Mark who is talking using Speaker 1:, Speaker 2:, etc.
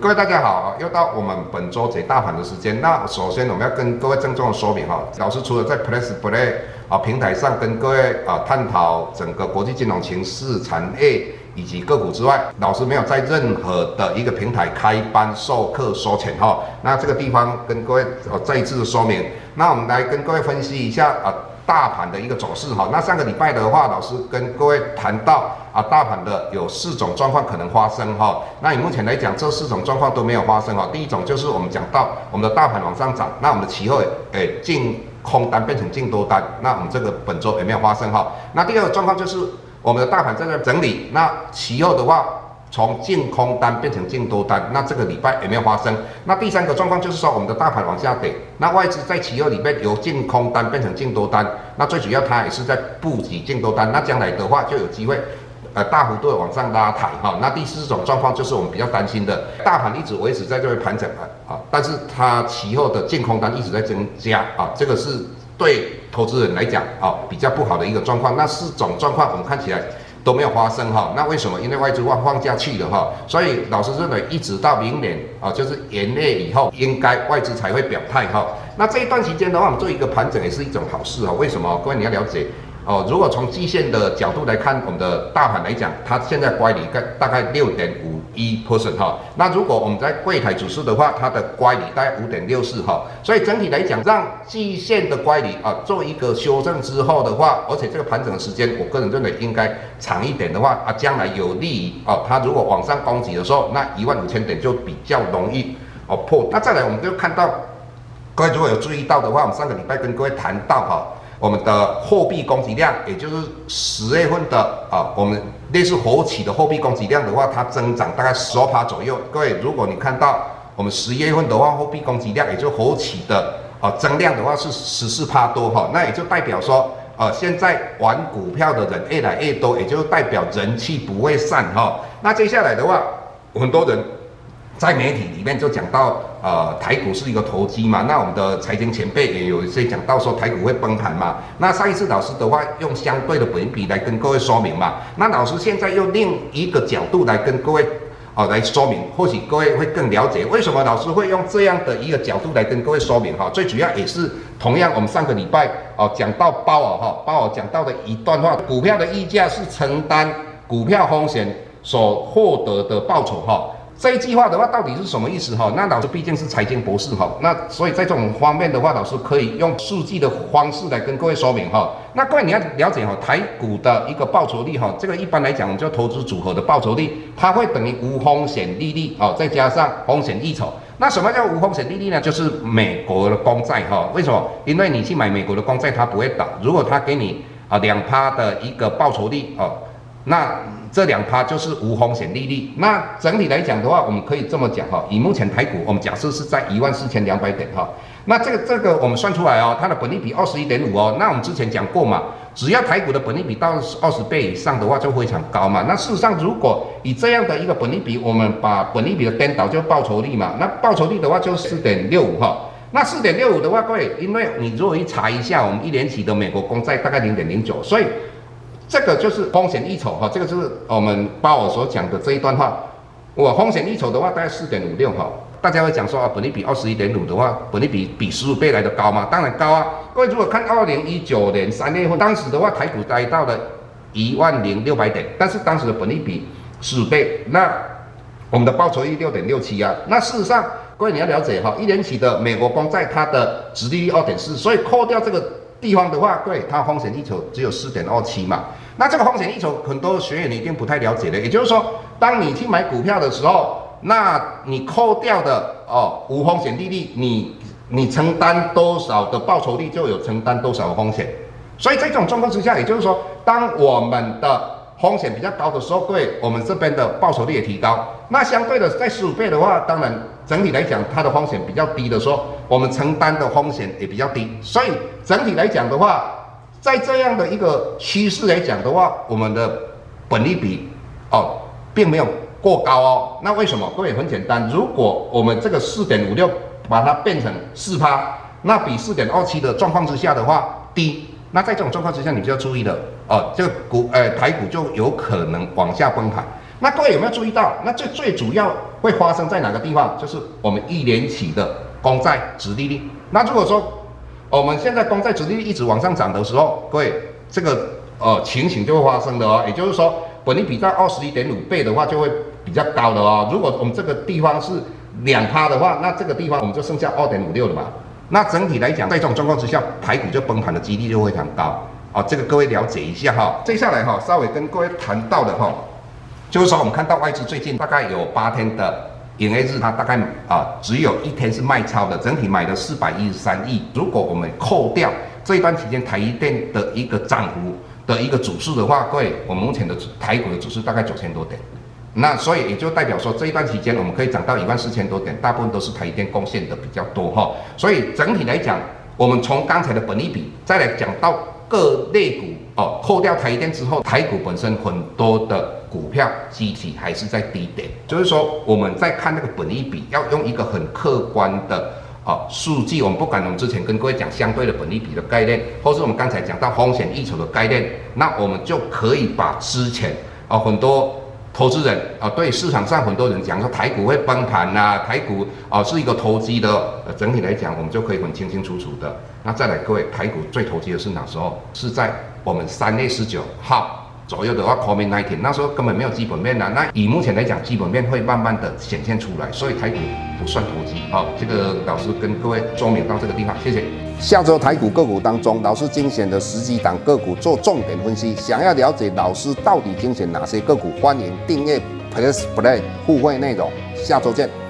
Speaker 1: 各位大家好，又到我们本周解大盘的时间。那首先我们要跟各位郑重的说明哈，老师除了在 Press Play 啊平台上跟各位啊探讨整个国际金融情势、产业以及个股之外，老师没有在任何的一个平台开班授课收钱哈。那这个地方跟各位再一次的说明。那我们来跟各位分析一下啊。大盘的一个走势哈，那上个礼拜的话，老师跟各位谈到啊，大盘的有四种状况可能发生哈。那以目前来讲，这四种状况都没有发生哈。第一种就是我们讲到我们的大盘往上涨，那我们的期货诶净空单变成净多单，那我们这个本周也没有发生哈。那第二个状况就是我们的大盘在那整理，那期货的话。从净空单变成净多单，那这个礼拜有没有发生。那第三个状况就是说，我们的大盘往下跌，那外资在期货里面由净空单变成净多单，那最主要它也是在布局净多单，那将来的话就有机会，呃，大幅度的往上拉抬哈。那第四种状况就是我们比较担心的，大盘一直维持在这边盘整啊，但是它期货的净空单一直在增加啊，这个是对投资人来讲啊比较不好的一个状况。那四种状况我们看起来。都没有发生哈，那为什么？因为外资放放假去了哈，所以老师认为一直到明年啊，就是元月以后，应该外资才会表态哈。那这一段期间的话，我们做一个盘整也是一种好事哈。为什么？各位你要了解。哦，如果从季线的角度来看，我们的大盘来讲，它现在乖离大大概六点五一 percent 哈。那如果我们在柜台指数的话，它的乖离大概五点六四哈。所以整体来讲，让季线的乖离啊做一个修正之后的话，而且这个盘整的时间，我个人认为应该长一点的话啊，将来有利于啊，它如果往上攻击的时候，那一万五千点就比较容易哦破。那再来，我们就看到各位如果有注意到的话，我们上个礼拜跟各位谈到哈。我们的货币供给量，也就是十月份的啊，我们类似活期的货币供给量的话，它增长大概十二趴左右。各位，如果你看到我们十一月份的话，货币供给量，也就活期的啊增量的话是十四趴多哈，那也就代表说，呃，现在玩股票的人越来越多，也就代表人气不会散哈。那接下来的话，很多人。在媒体里面就讲到，呃，台股是一个投机嘛，那我们的财经前辈也有一些讲到说台股会崩盘嘛。那上一次老师的话用相对的本比来跟各位说明嘛，那老师现在用另一个角度来跟各位，啊、呃，来说明，或许各位会更了解为什么老师会用这样的一个角度来跟各位说明哈。最主要也是同样，我们上个礼拜哦讲到鲍尔哈，鲍尔讲到的一段话，股票的溢价是承担股票风险所获得的报酬哈。这一句话的话，到底是什么意思哈？那老师毕竟是财经博士哈，那所以在这种方面的话，老师可以用数据的方式来跟各位说明哈。那各位你要了解哈，台股的一个报酬率哈，这个一般来讲，我们叫投资组合的报酬率，它会等于无风险利率哦，再加上风险溢酬。那什么叫无风险利率呢？就是美国的公债哈。为什么？因为你去买美国的公债，它不会倒。如果它给你啊两趴的一个报酬率哦，那。这两趴就是无风险利率。那整体来讲的话，我们可以这么讲哈，以目前台股，我们假设是在一万四千两百点哈。那这个这个我们算出来哦，它的本利比二十一点五哦。那我们之前讲过嘛，只要台股的本利比到二十倍以上的话，就非常高嘛。那事实上，如果以这样的一个本利比，我们把本利比的颠倒，就报酬率嘛。那报酬率的话就四点六五哈。那四点六五的话，各位，因为你如果一查一下，我们一年期的美国公债大概零点零九，所以。这个就是风险溢酬哈，这个就是我们鲍尔所讲的这一段话。我风险溢酬的话大概四点五六哈，大家会讲说啊，本利比二十一点五的话，本利比比十五倍来的高吗？当然高啊。各位如果看二零一九年三月份，当时的话台股来到了一万零六百点，但是当时的本利比十五倍，那我们的报酬率六点六七啊。那事实上，各位你要了解哈，一年期的美国公债它的殖利率二点四，所以扣掉这个。地方的话，对它风险溢酬只有四点二七嘛。那这个风险溢酬，很多学员你一定不太了解的。也就是说，当你去买股票的时候，那你扣掉的哦无风险利率，你你承担多少的报酬率，就有承担多少的风险。所以在这种状况之下，也就是说，当我们的风险比较高的时候，对我们这边的报酬率也提高。那相对的，在十五倍的话，当然整体来讲，它的风险比较低的时候，我们承担的风险也比较低。所以整体来讲的话，在这样的一个趋势来讲的话，我们的本利比哦，并没有过高哦。那为什么？各位很简单，如果我们这个四点五六把它变成四趴，那比四点二七的状况之下的话低。那在这种状况之下，你就要注意了哦，这个股呃台股就有可能往下崩盘。那各位有没有注意到？那最最主要会发生在哪个地方？就是我们一连起的公债殖利率。那如果说我们现在公债殖利率一直往上涨的时候，各位这个呃情形就会发生的哦。也就是说，本利比在二十一点五倍的话，就会比较高的哦。如果我们这个地方是两趴的话，那这个地方我们就剩下二点五六了嘛。那整体来讲，在这种状况之下，台股就崩盘的几率就非常高啊。这个各位了解一下哈。接下来哈，稍微跟各位谈到的哈，就是说我们看到外资最近大概有八天的营业日，它大概啊只有一天是卖超的，整体买了四百一十三亿。如果我们扣掉这一段期间台积电的一个涨幅的一个指数的话，各位，我们目前的台股的指数大概九千多点。那所以也就代表说，这一段期间我们可以涨到一万四千多点，大部分都是台积电贡献的比较多哈。所以整体来讲，我们从刚才的本益比再来讲到各类股哦，扣掉台积电之后，台股本身很多的股票机体还是在低点，就是说我们在看那个本益比，要用一个很客观的啊数据，我们不管我们之前跟各位讲相对的本益比的概念，或是我们刚才讲到风险溢酬的概念，那我们就可以把之前啊很多。投资人啊，对市场上很多人讲说台股会崩盘呐，台股啊是一个投机的。呃，整体来讲，我们就可以很清清楚楚的。那再来，各位，台股最投机的是哪时候？是在我们三月十九号。左右的话，COVID-19 那时候根本没有基本面的。那以目前来讲，基本面会慢慢的显现出来，所以台股不算投机。好，这个老师跟各位说明到这个地方，谢谢。
Speaker 2: 下周台股个股当中，老师精选的十几档个股做重点分析。想要了解老师到底精选哪些个股，欢迎订阅 Plus Play 互惠内容。下周见。